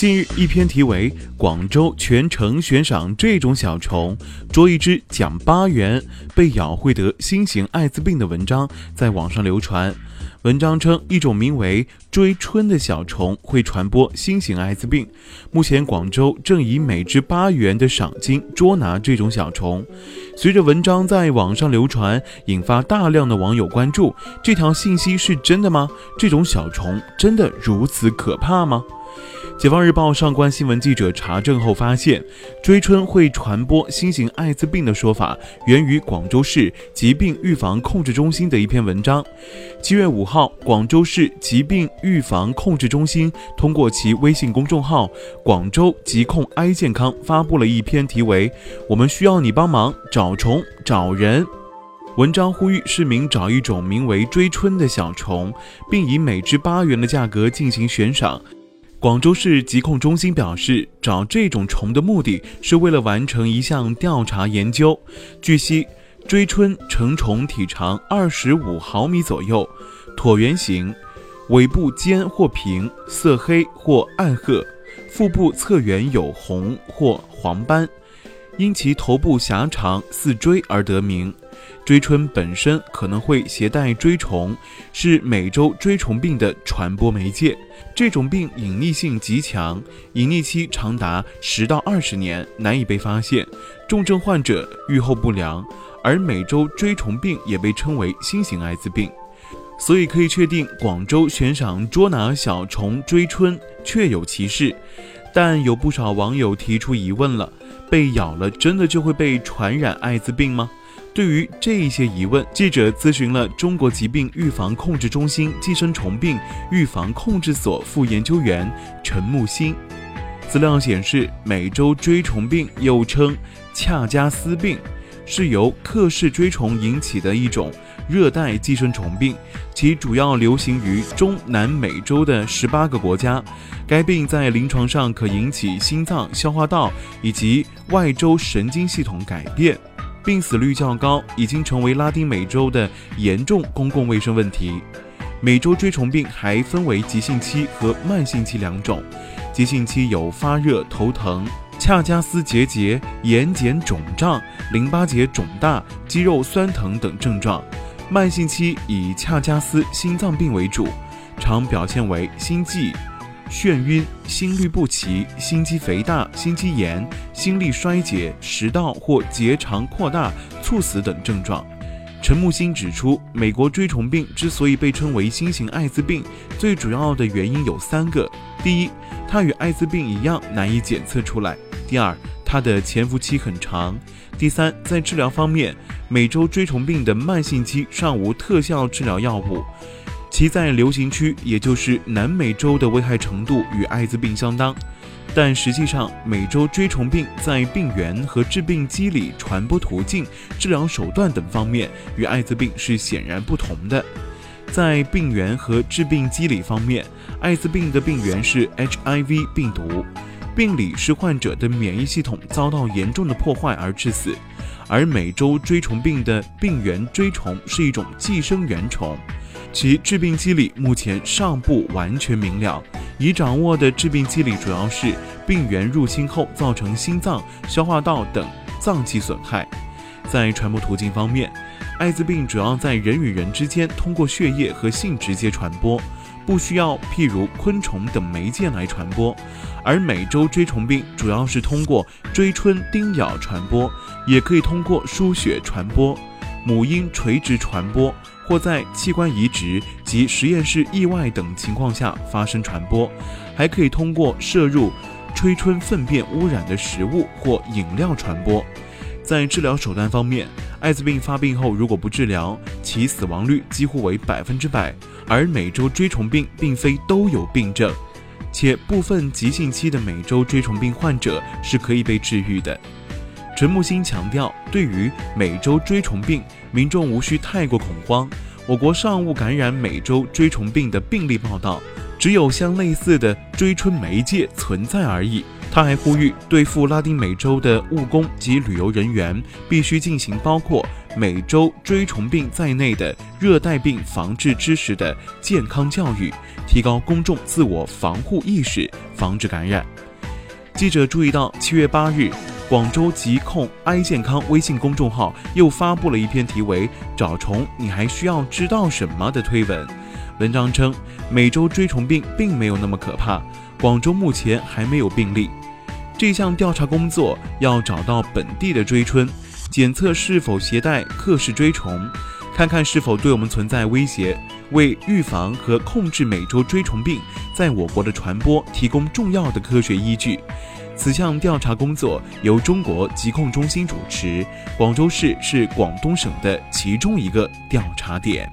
近日，一篇题为《广州全城悬赏这种小虫，捉一只奖八元，被咬会得新型艾滋病》的文章在网上流传。文章称，一种名为追春的小虫会传播新型艾滋病。目前，广州正以每只八元的赏金捉拿这种小虫。随着文章在网上流传，引发大量的网友关注：这条信息是真的吗？这种小虫真的如此可怕吗？解放日报上官新闻记者查证后发现，追春会传播新型艾滋病的说法源于广州市疾病预防控制中心的一篇文章。七月五号，广州市疾病预防控制中心通过其微信公众号“广州疾控爱健康”发布了一篇题为《我们需要你帮忙找虫找人》文章，呼吁市民找一种名为追春的小虫，并以每只八元的价格进行悬赏。广州市疾控中心表示，找这种虫的目的是为了完成一项调查研究。据悉，锥春成虫体长二十五毫米左右，椭圆形，尾部尖或平，色黑或暗褐，腹部侧缘有红或黄斑。因其头部狭长似锥而得名。锥春本身可能会携带锥虫，是美洲锥虫病的传播媒介。这种病隐匿性极强，隐匿期长达十到二十年，难以被发现。重症患者预后不良。而美洲锥虫病也被称为新型艾滋病，所以可以确定，广州悬赏捉拿小虫追春确有其事。但有不少网友提出疑问了。被咬了，真的就会被传染艾滋病吗？对于这一些疑问，记者咨询了中国疾病预防控制中心寄生虫病预防控制所副研究员陈木新。资料显示，美洲锥虫病又称恰加斯病，是由克氏锥虫引起的一种热带寄生虫病，其主要流行于中南美洲的十八个国家。该病在临床上可引起心脏、消化道以及外周神经系统改变，病死率较高，已经成为拉丁美洲的严重公共卫生问题。美洲锥虫病还分为急性期和慢性期两种，急性期有发热、头疼、恰加斯结节、眼睑肿胀、淋巴结肿大、肌肉酸疼等症状；慢性期以恰加斯心脏病为主，常表现为心悸。眩晕、心律不齐、心肌肥大、心肌炎、心力衰竭、食道或结肠扩大、猝死等症状。陈木星指出，美国锥虫病之所以被称为新型艾滋病，最主要的原因有三个：第一，它与艾滋病一样难以检测出来；第二，它的潜伏期很长；第三，在治疗方面，美洲锥虫病的慢性期尚无特效治疗药物。其在流行区，也就是南美洲的危害程度与艾滋病相当，但实际上，美洲锥虫病在病原和致病机理、传播途径、治疗手段等方面与艾滋病是显然不同的。在病原和致病机理方面，艾滋病的病原是 HIV 病毒，病理是患者的免疫系统遭到严重的破坏而致死，而美洲锥虫病的病原锥虫是一种寄生原虫。其致病机理目前尚不完全明了，已掌握的致病机理主要是病原入侵后造成心脏、消化道等脏器损害。在传播途径方面，艾滋病主要在人与人之间通过血液和性直接传播，不需要譬如昆虫等媒介来传播；而美洲锥虫病主要是通过锥春叮咬传播，也可以通过输血传播、母婴垂直传播。或在器官移植及实验室意外等情况下发生传播，还可以通过摄入吹春粪便污染的食物或饮料传播。在治疗手段方面，艾滋病发病后如果不治疗，其死亡率几乎为百分之百。而美洲锥虫病并非都有病症，且部分急性期的美洲锥虫病患者是可以被治愈的。陈木星强调，对于美洲锥虫病，民众无需太过恐慌。我国尚无感染美洲锥虫病的病例报道，只有相类似的锥春媒介存在而已。他还呼吁，对赴拉丁美洲的务工及旅游人员，必须进行包括美洲锥虫病在内的热带病防治知识的健康教育，提高公众自我防护意识，防止感染。记者注意到，七月八日，广州疾控 i 健康微信公众号又发布了一篇题为“找虫你还需要知道什么”的推文。文章称，美洲锥虫病并没有那么可怕，广州目前还没有病例。这项调查工作要找到本地的锥春，检测是否携带克氏锥虫，看看是否对我们存在威胁，为预防和控制美洲锥虫病在我国的传播提供重要的科学依据。此项调查工作由中国疾控中心主持，广州市是广东省的其中一个调查点。